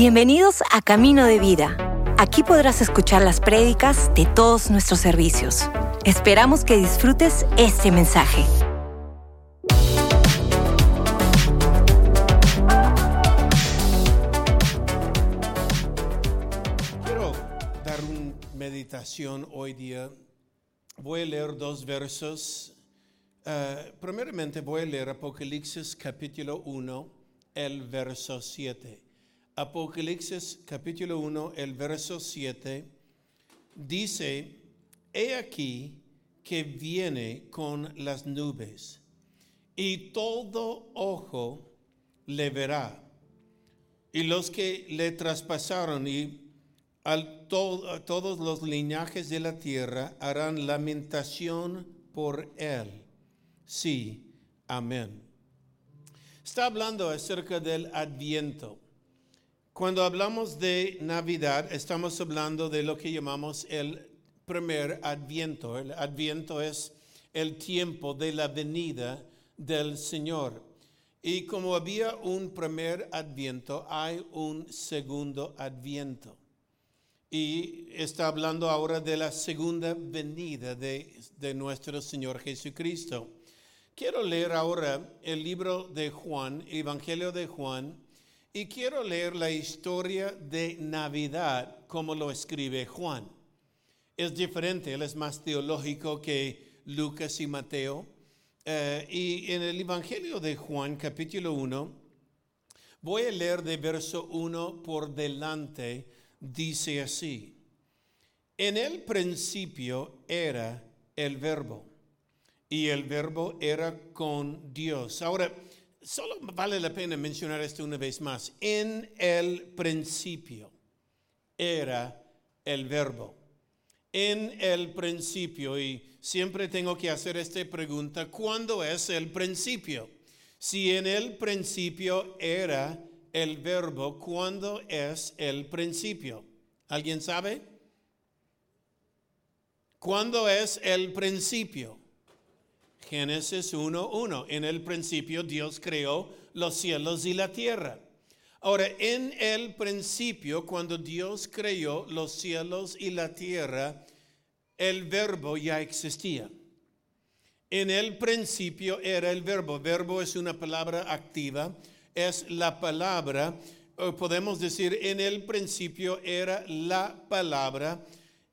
Bienvenidos a Camino de Vida. Aquí podrás escuchar las prédicas de todos nuestros servicios. Esperamos que disfrutes este mensaje. Quiero dar una meditación hoy día. Voy a leer dos versos. Eh, primeramente voy a leer Apocalipsis capítulo 1, el verso 7. Apocalipsis capítulo 1, el verso 7, dice, He aquí que viene con las nubes, y todo ojo le verá, y los que le traspasaron y a todos los linajes de la tierra harán lamentación por él. Sí, amén. Está hablando acerca del adviento. Cuando hablamos de Navidad, estamos hablando de lo que llamamos el primer adviento. El adviento es el tiempo de la venida del Señor. Y como había un primer adviento, hay un segundo adviento. Y está hablando ahora de la segunda venida de, de nuestro Señor Jesucristo. Quiero leer ahora el libro de Juan, Evangelio de Juan, y quiero leer la historia de Navidad como lo escribe Juan. Es diferente, él es más teológico que Lucas y Mateo. Eh, y en el Evangelio de Juan, capítulo 1, voy a leer de verso 1 por delante, dice así. En el principio era el verbo y el verbo era con Dios. Ahora, solo vale la pena mencionar esto una vez más. En el principio era el verbo. En el principio, y siempre tengo que hacer esta pregunta, ¿cuándo es el principio? Si en el principio era el verbo, ¿cuándo es el principio? ¿Alguien sabe? ¿Cuándo es el principio? Génesis 1.1. En el principio Dios creó los cielos y la tierra. Ahora, en el principio, cuando Dios creó los cielos y la tierra, el verbo ya existía. En el principio era el verbo. Verbo es una palabra activa. Es la palabra, podemos decir, en el principio era la palabra.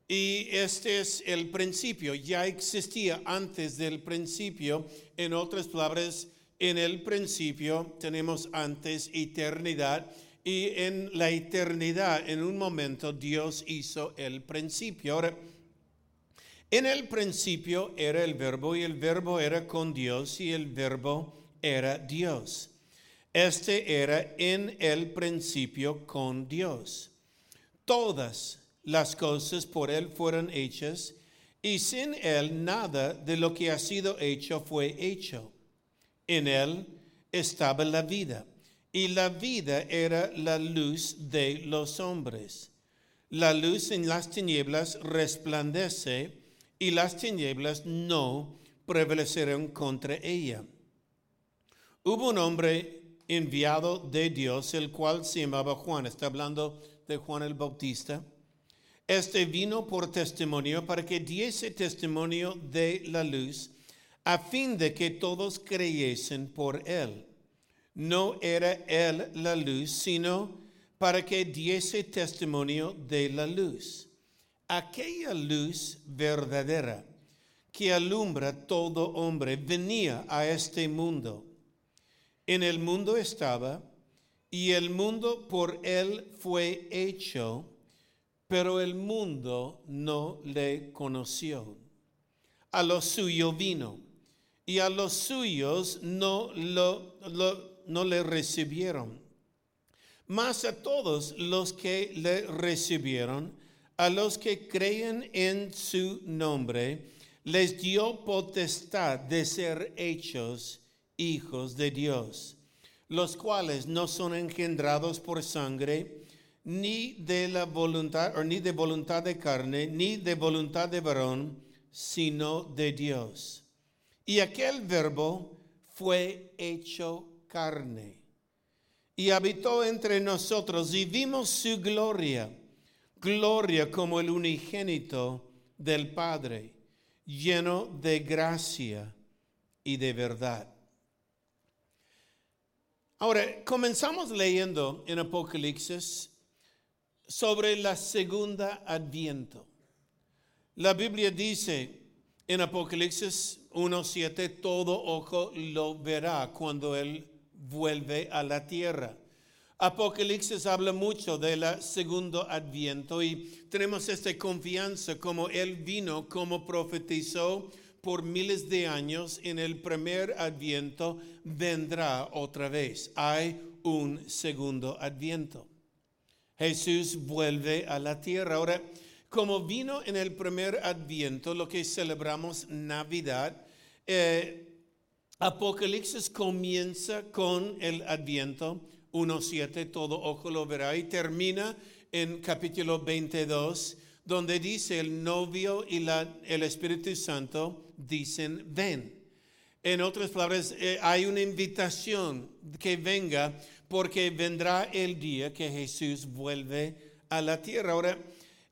Y este es el principio, ya existía antes del principio. En otras palabras, en el principio tenemos antes eternidad y en la eternidad, en un momento, Dios hizo el principio. Ahora, en el principio era el verbo y el verbo era con Dios y el verbo era Dios. Este era en el principio con Dios. Todas las cosas por Él fueron hechas, y sin Él nada de lo que ha sido hecho fue hecho. En Él estaba la vida, y la vida era la luz de los hombres. La luz en las tinieblas resplandece, y las tinieblas no prevalecieron contra ella. Hubo un hombre enviado de Dios, el cual se llamaba Juan. Está hablando de Juan el Bautista. Este vino por testimonio para que diese testimonio de la luz, a fin de que todos creyesen por él. No era él la luz, sino para que diese testimonio de la luz. Aquella luz verdadera que alumbra todo hombre venía a este mundo. En el mundo estaba, y el mundo por él fue hecho pero el mundo no le conoció. A lo suyo vino, y a los suyos no, lo, no le recibieron. Mas a todos los que le recibieron, a los que creen en su nombre, les dio potestad de ser hechos hijos de Dios, los cuales no son engendrados por sangre, ni de la voluntad, o ni de voluntad de carne, ni de voluntad de varón, sino de Dios. Y aquel verbo fue hecho carne y habitó entre nosotros y vimos su gloria, gloria como el unigénito del Padre, lleno de gracia y de verdad. Ahora, comenzamos leyendo en Apocalipsis sobre la segunda adviento. La Biblia dice en Apocalipsis 1.7, todo ojo lo verá cuando Él vuelve a la tierra. Apocalipsis habla mucho de la segundo adviento y tenemos esta confianza como Él vino, como profetizó por miles de años en el primer adviento, vendrá otra vez. Hay un segundo adviento. Jesús vuelve a la tierra. Ahora, como vino en el primer adviento, lo que celebramos Navidad, eh, Apocalipsis comienza con el adviento 1.7, todo ojo lo verá, y termina en capítulo 22, donde dice el novio y la, el Espíritu Santo dicen, ven. En otras palabras, eh, hay una invitación que venga porque vendrá el día que Jesús vuelve a la tierra. Ahora,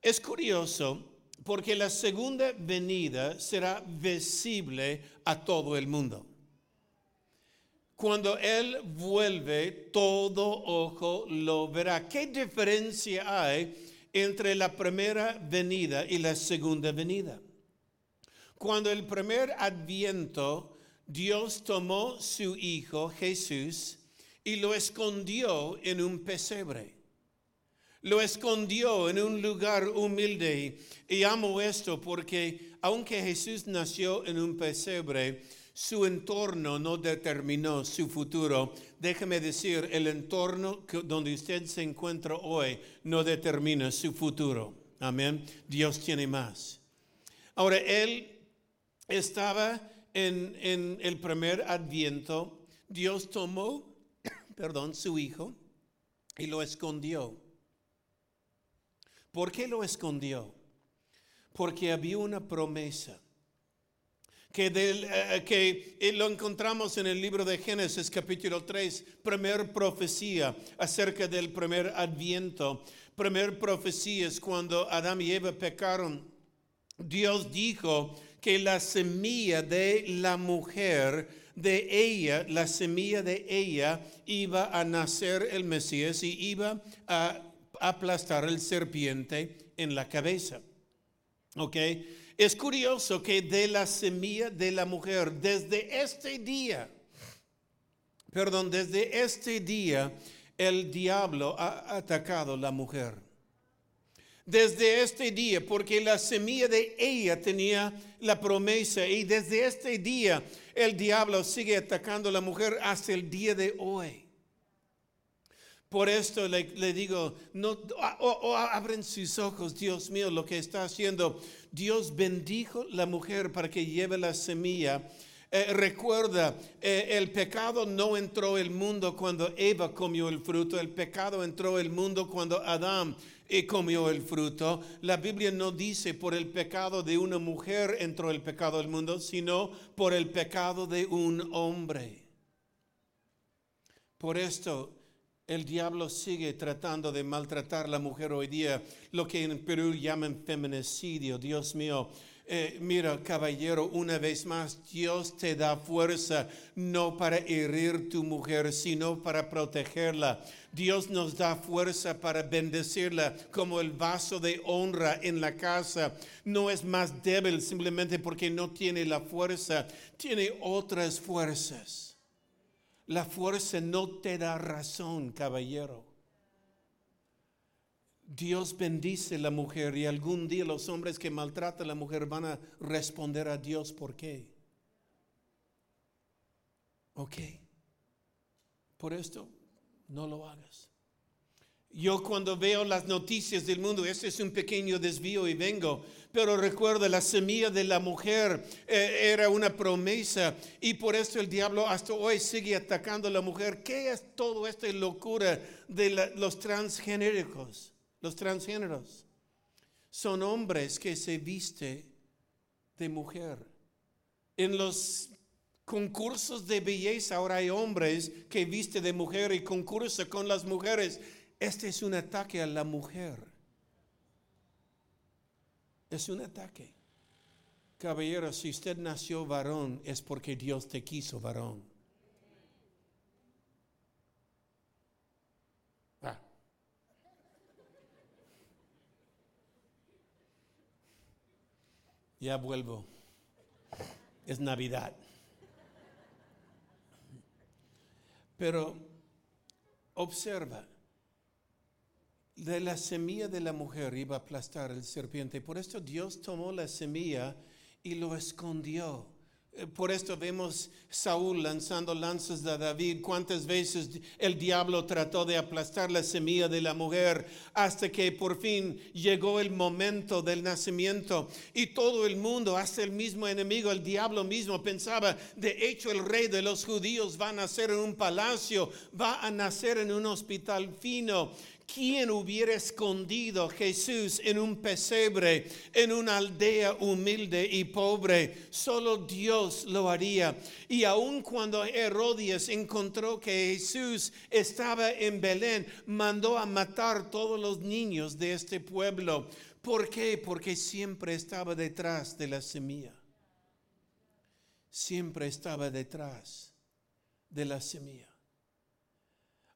es curioso porque la segunda venida será visible a todo el mundo. Cuando Él vuelve, todo ojo lo verá. ¿Qué diferencia hay entre la primera venida y la segunda venida? Cuando el primer adviento, Dios tomó su Hijo Jesús y lo escondió en un pesebre. Lo escondió en un lugar humilde. Y amo esto porque aunque Jesús nació en un pesebre, su entorno no determinó su futuro. Déjeme decir, el entorno donde usted se encuentra hoy no determina su futuro. Amén. Dios tiene más. Ahora, él estaba en, en el primer adviento. Dios tomó perdón, su hijo y lo escondió. ¿Por qué lo escondió? Porque había una promesa. Que, eh, que, eh, lo encontramos en el libro de Génesis capítulo 3, primer profecía acerca del primer adviento. Primer profecía es cuando Adán y Eva pecaron. Dios dijo que la semilla de la mujer de ella, la semilla de ella, iba a nacer el Mesías y iba a aplastar el serpiente en la cabeza. ¿Ok? Es curioso que de la semilla de la mujer, desde este día, perdón, desde este día, el diablo ha atacado a la mujer desde este día, porque la semilla de ella tenía la promesa y desde este día el diablo sigue atacando a la mujer hasta el día de hoy. Por esto le, digo, no, abren sus ojos, Dios mío, lo que está haciendo. Dios bendijo la mujer para que lleve la semilla. Eh, recuerda, eh, el pecado no entró el mundo cuando Eva comió el fruto, el pecado entró el mundo cuando Adán y comió el fruto. La Biblia no dice por el pecado de una mujer entró el pecado al mundo, sino por el pecado de un hombre. Por esto el diablo sigue tratando de maltratar a la mujer hoy día, lo que en Perú llaman feminicidio. Dios mío, eh, mira, caballero, una vez más, Dios te da fuerza no para herir tu mujer, sino para protegerla. Dios nos da fuerza para bendecirla como el vaso de honra en la casa. No es más débil simplemente porque no tiene la fuerza, tiene otras fuerzas. La fuerza no te da razón, caballero. Dios bendice a la mujer y algún día los hombres que maltratan a la mujer van a responder a Dios por qué. Ok. Por esto, no lo hagas. Yo cuando veo las noticias del mundo, este es un pequeño desvío y vengo, pero recuerda, la semilla de la mujer eh, era una promesa y por esto el diablo hasta hoy sigue atacando a la mujer. ¿Qué es todo esta locura de los transgénicos? Los transgéneros son hombres que se viste de mujer. En los concursos de belleza. Ahora hay hombres que visten de mujer y concursan con las mujeres. Este es un ataque a la mujer. Es un ataque. Caballero, si usted nació varón es porque Dios te quiso varón. Ya vuelvo. Es Navidad. Pero observa, de la semilla de la mujer iba a aplastar el serpiente. Por esto Dios tomó la semilla y lo escondió. Eh, por esto vemos Saúl lanzando lanzas de David. Cuántas veces el diablo trató de aplastar la semilla de la mujer hasta que por fin llegó el momento del nacimiento. Y todo el mundo, hasta el mismo enemigo, el diablo mismo, pensaba, de hecho el rey de los judíos va a nacer en un palacio, va a nacer en un hospital fino. ¿Quién hubiera escondido Jesús en un pesebre, en una aldea humilde y pobre? Solo Dios lo haría. Y aun cuando Herodes encontró que Jesús estaba en Belén, mandó a matar todos los niños de este pueblo. ¿Por qué? Porque siempre estaba detrás de la semilla. Siempre estaba detrás de la semilla.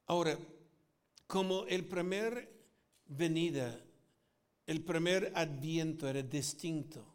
Ahora, como el primer venida, el primer adviento era distinto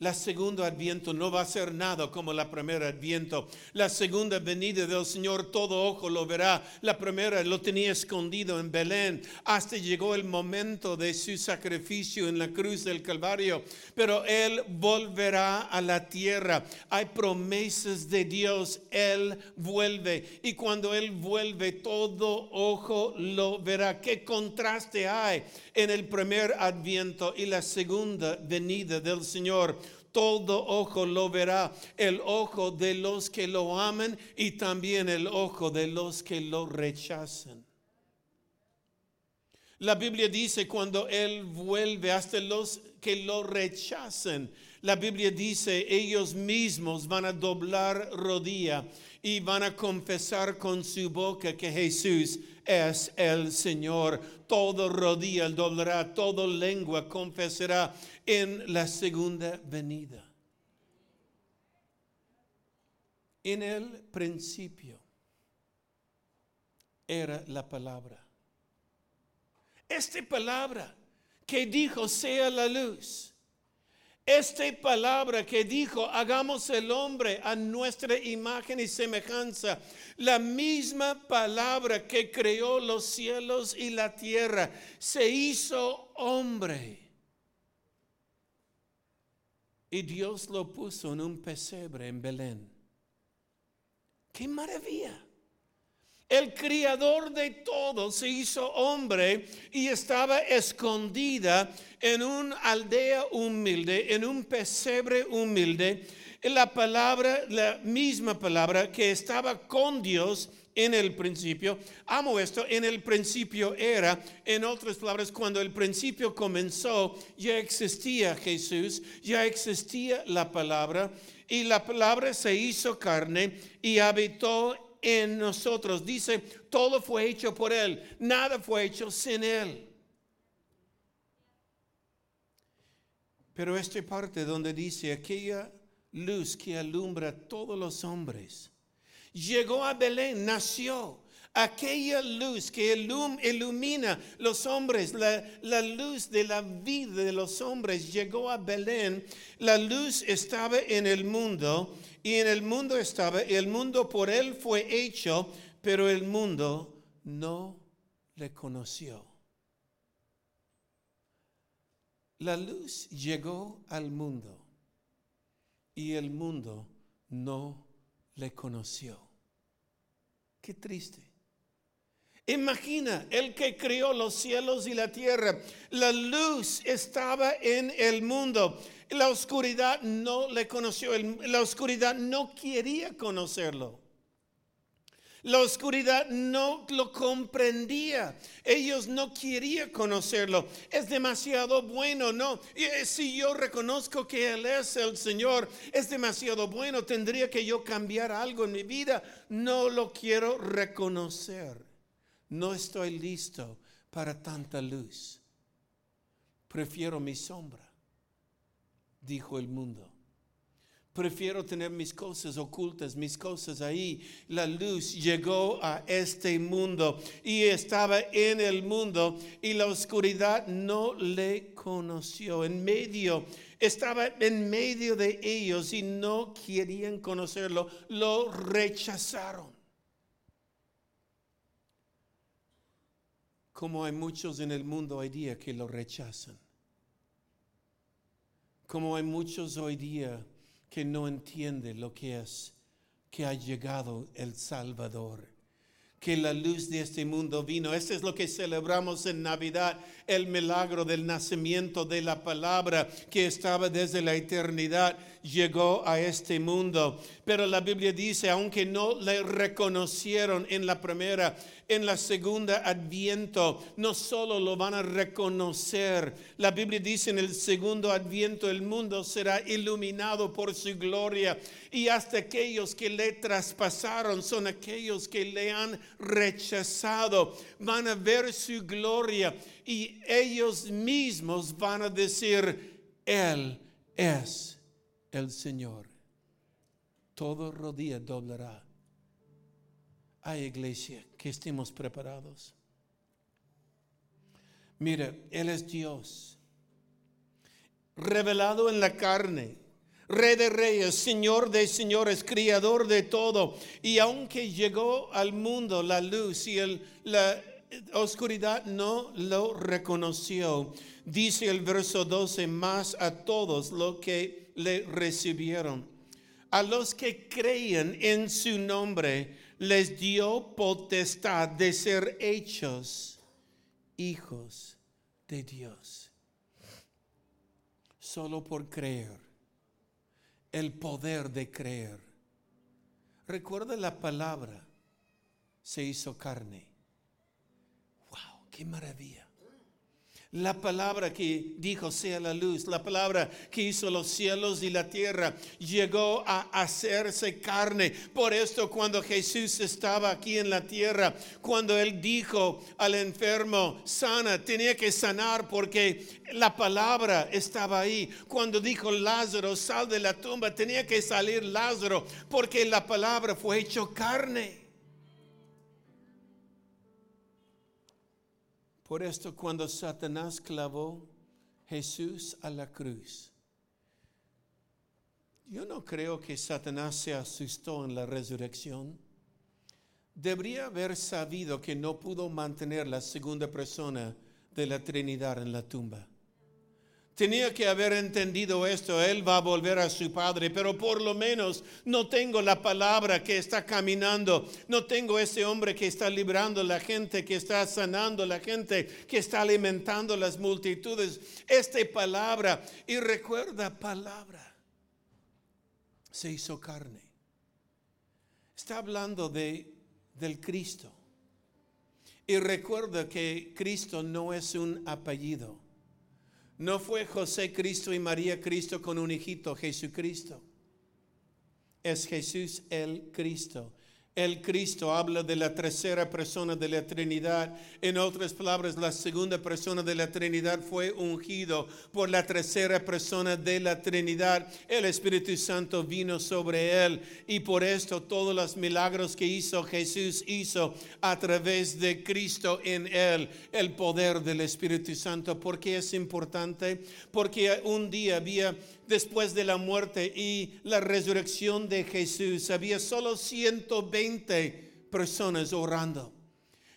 la segunda adviento no va a ser nada como la primera adviento. La segunda venida del Señor todo ojo lo verá. La primera lo tenía escondido en Belén hasta llegó el momento de su sacrificio en la cruz del Calvario. Pero Él volverá a la tierra. Hay promesas de Dios. Él vuelve. Y cuando Él vuelve todo ojo lo verá. ¿Qué contraste hay en el primer adviento y la segunda venida del Señor? Todo ojo lo verá, el ojo de los que lo aman y también el ojo de los que lo rechazan. La Biblia dice cuando Él vuelve hasta los que lo rechazan. La Biblia dice ellos mismos van a doblar rodilla y van a confesar con su boca que Jesús es el Señor. Todo rodilla doblará, toda lengua confesará en la segunda venida. En el principio era la palabra. Esta palabra que dijo sea la luz. Esta palabra que dijo hagamos el hombre a nuestra imagen y semejanza. La misma palabra que creó los cielos y la tierra se hizo hombre y Dios lo puso en un pesebre en Belén. ¡Qué maravilla! El criador de todo se hizo hombre y estaba escondida en una aldea humilde, en un pesebre humilde. La palabra, la misma palabra que estaba con Dios en el principio. Amo esto, en el principio era, en otras palabras, cuando el principio comenzó, ya existía Jesús, ya existía la palabra, y la palabra se hizo carne y habitó en nosotros. Dice, todo fue hecho por Él, nada fue hecho sin Él. Pero esta parte donde dice aquella luz que alumbra a todos los hombres llegó a Belén, nació. Aquella luz que ilumina los hombres, la, luz de la vida de los hombres llegó a Belén. La luz estaba en el mundo y en el mundo estaba, el mundo por él fue hecho, pero el mundo no le conoció. La luz llegó al mundo y el mundo no le conoció. Qué triste. Imagina, el que creó los cielos y la tierra, la luz estaba en el mundo. La oscuridad no le conoció, la oscuridad no quería conocerlo. La oscuridad no lo comprendía. Ellos no querían conocerlo. Es demasiado bueno, no. Eh, si yo reconozco que Él es el Señor, es demasiado bueno. Tendría que yo cambiar algo en mi vida. No lo quiero reconocer. No estoy listo para tanta luz. Prefiero mi sombra, dijo el mundo. Prefiero tener mis cosas ocultas, mis cosas ahí. La luz llegó a este mundo y estaba en el mundo y la oscuridad no le conoció. En medio, estaba en medio de ellos y no querían conocerlo. Lo rechazaron. Como hay muchos en el mundo hoy día que lo rechazan. Como hay muchos hoy día que no entiende lo que es que ha llegado el Salvador, que la luz de este mundo vino. Eso es lo que celebramos en Navidad, el milagro del nacimiento de la palabra que estaba desde la eternidad, llegó a este mundo. Pero la Biblia dice, aunque no le reconocieron en la primera, en la segunda adviento no solo lo van a reconocer, la Biblia dice en el segundo adviento el mundo será iluminado por su gloria. Y hasta aquellos que le traspasaron son aquellos que le han rechazado, van a ver su gloria y ellos mismos van a decir, Él es el Señor. Todo rodilla doblará Ay, iglesia, que estemos preparados. Mira, Él es Dios, revelado en la carne, Rey de reyes, Señor de señores, Criador de todo. Y aunque llegó al mundo la luz y la oscuridad no lo reconoció, dice el verso 12, más a todos los que le recibieron. A los que creían en su nombre, les dio potestad de ser hechos hijos de Dios. Solo por creer. El poder de creer. Recuerda la palabra. Se hizo carne. Wow, qué maravilla. La palabra que dijo sea la luz, la palabra que hizo los cielos y la tierra, llegó a hacerse carne. Por esto cuando Jesús estaba aquí en la tierra, cuando él dijo al enfermo, sana, tenía que sanar porque la palabra estaba ahí. Cuando dijo Lázaro, sal de la tumba, tenía que salir Lázaro porque la palabra fue hecho carne. Por esto cuando Satanás clavó Jesús a la cruz, yo no creo que Satanás se asustó en la resurrección. Debería haber sabido que no pudo mantener la segunda persona de la Trinidad en la tumba. Tenía que haber entendido esto, él va a volver a su padre, pero por lo menos no tengo la palabra que está caminando, no tengo ese hombre que está librando la gente, que está sanando la gente, que está alimentando las multitudes. Esta palabra, y recuerda palabra, se hizo carne. Está hablando de, del Cristo. Y recuerda que Cristo no es un apellido. No fue José Cristo y María Cristo con un hijito, Jesucristo. Es Jesús el Cristo. El Cristo habla de la tercera persona de la Trinidad. En otras palabras, la segunda persona de la Trinidad fue ungido por la tercera persona de la Trinidad. El Espíritu Santo vino sobre él y por esto todos los milagros que hizo Jesús hizo a través de Cristo en él. El poder del Espíritu Santo. ¿Por qué es importante? Porque un día había después de la muerte y la resurrección de Jesús, había solo 120 personas orando.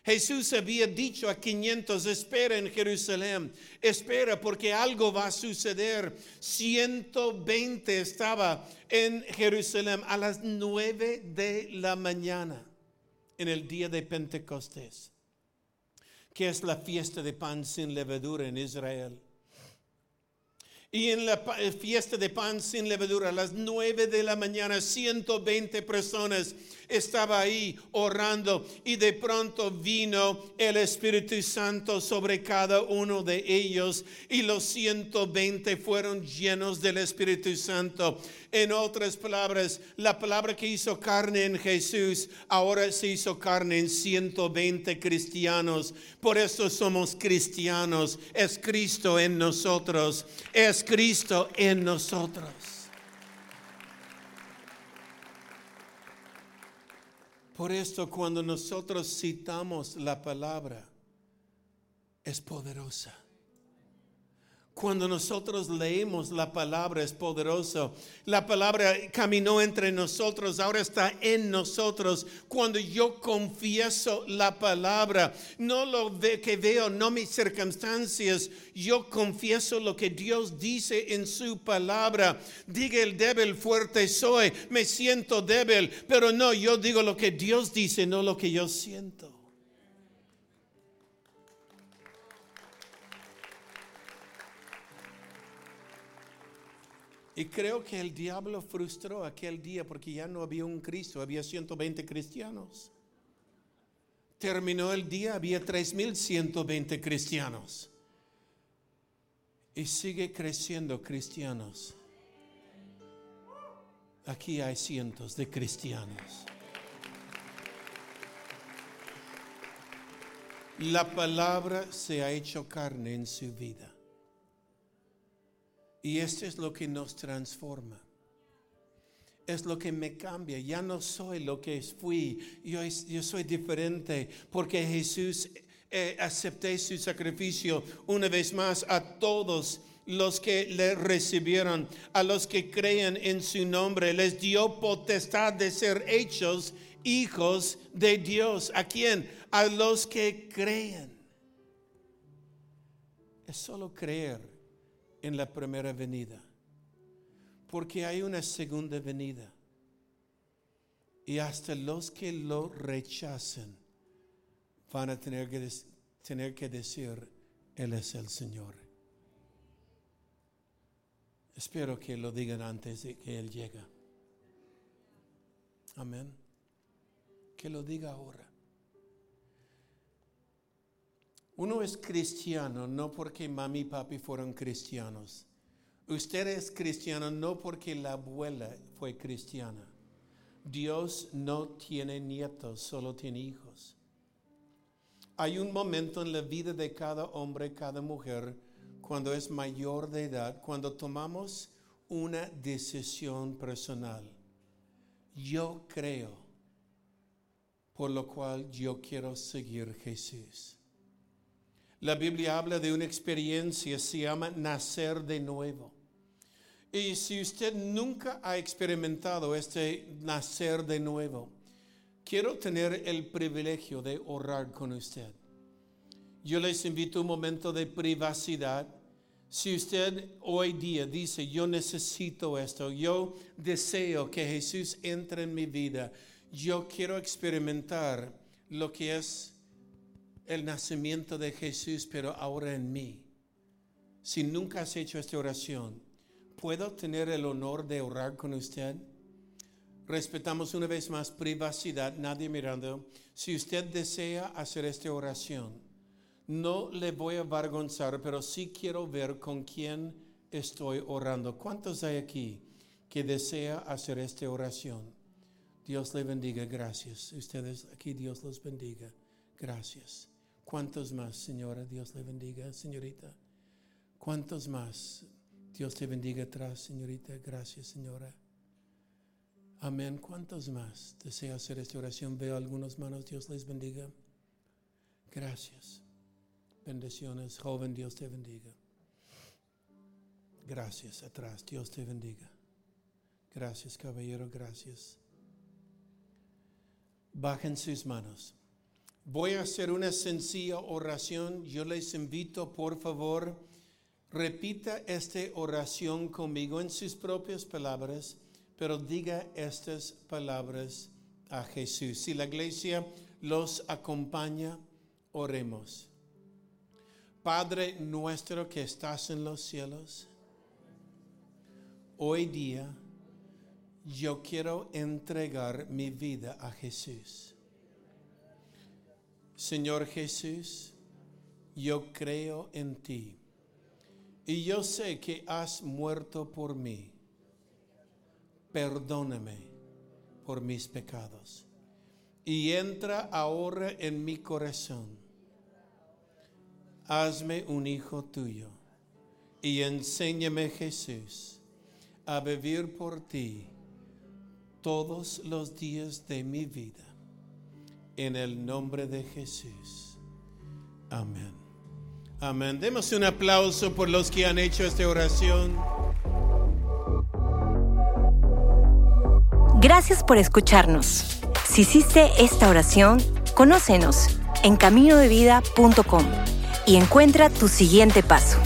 Jesús había dicho a 500, espera en Jerusalén, espera porque algo va a suceder. 120 estaba en Jerusalén a las 9 de la mañana en el día de Pentecostés, que es la fiesta de pan sin levadura en Israel. Y en la fiesta de pan sin levadura, a las nueve de la mañana, 120 personas estaba ahí orando y de pronto vino el Espíritu Santo sobre cada uno de ellos y los 120 fueron llenos del Espíritu Santo. En otras palabras, la palabra que hizo carne en Jesús ahora se hizo carne en 120 cristianos. Por eso somos cristianos. Es Cristo en nosotros. Es Cristo en nosotros. Por esto cuando nosotros citamos la palabra, es poderosa. Cuando nosotros leemos la palabra es poderoso. La palabra caminó entre nosotros, ahora está en nosotros. Cuando yo confieso la palabra, no lo que veo, no mis circunstancias, yo confieso lo que Dios dice en su palabra. Diga el débil, fuerte soy, me siento débil, pero no, yo digo lo que Dios dice, no lo que yo siento. Y creo que el diablo frustró aquel día porque ya no había un Cristo, había 120 cristianos. Terminó el día, había 3.120 cristianos. Y sigue creciendo cristianos. Aquí hay cientos de cristianos. La palabra se ha hecho carne en su vida. Y esto es lo que nos transforma. Es lo que me cambia. Ya no soy lo que fui. Yo, yo soy diferente porque Jesús eh, acepté su sacrificio una vez más a todos los que le recibieron, a los que creen en su nombre. Les dio potestad de ser hechos hijos de Dios. ¿A quién? A los que creen. Es solo creer en la primera venida, porque hay una segunda venida. Y hasta los que lo rechacen van a tener que, tener que decir, Él es el Señor. Espero que lo digan antes de que Él llegue. Amén. Que lo diga ahora. Uno es cristiano no porque mami y papi fueron cristianos. Usted es cristiano no porque la abuela fue cristiana. Dios no tiene nietos, solo tiene hijos. Hay un momento en la vida de cada hombre, cada mujer, cuando es mayor de edad, cuando tomamos una decisión personal. Yo creo, por lo cual yo quiero seguir Jesús. La Biblia habla de una experiencia, se llama nacer de nuevo. Y si usted nunca ha experimentado este nacer de nuevo, quiero tener el privilegio de orar con usted. Yo les invito un momento de privacidad. Si usted hoy día dice, yo necesito esto, yo deseo que Jesús entre en mi vida, yo quiero experimentar lo que es el nacimiento de Jesús, pero ahora en mí. Si nunca has hecho esta oración, ¿puedo tener el honor de orar con usted? Respetamos una vez más privacidad, nadie mirando. Si usted desea hacer esta oración, no le voy a avergonzar, pero sí quiero ver con quién estoy orando. ¿Cuántos hay aquí que desea hacer esta oración? Dios le bendiga, gracias. Ustedes aquí, Dios los bendiga. Gracias. ¿Cuántos más, señora? Dios le bendiga, señorita. ¿Cuántos más? Dios te bendiga atrás, señorita. Gracias, señora. Amén. ¿Cuántos más desea hacer esta oración? Veo algunas manos. Dios les bendiga. Gracias. Bendiciones. Joven, Dios te bendiga. Gracias. Atrás. Dios te bendiga. Gracias, caballero. Gracias. Bajen sus manos. Voy a hacer una sencilla oración. Yo les invito, por favor, repita esta oración conmigo en sus propias palabras, pero diga estas palabras a Jesús. Si la iglesia los acompaña, oremos. Padre nuestro que estás en los cielos, hoy día yo quiero entregar mi vida a Jesús. Señor Jesús, yo creo en ti y yo sé que has muerto por mí. Perdóname por mis pecados y entra ahora en mi corazón. Hazme un hijo tuyo y enséñame Jesús a vivir por ti todos los días de mi vida. En el nombre de Jesús. Amén. Amén. Demos un aplauso por los que han hecho esta oración. Gracias por escucharnos. Si hiciste esta oración, conócenos en caminodevida.com y encuentra tu siguiente paso.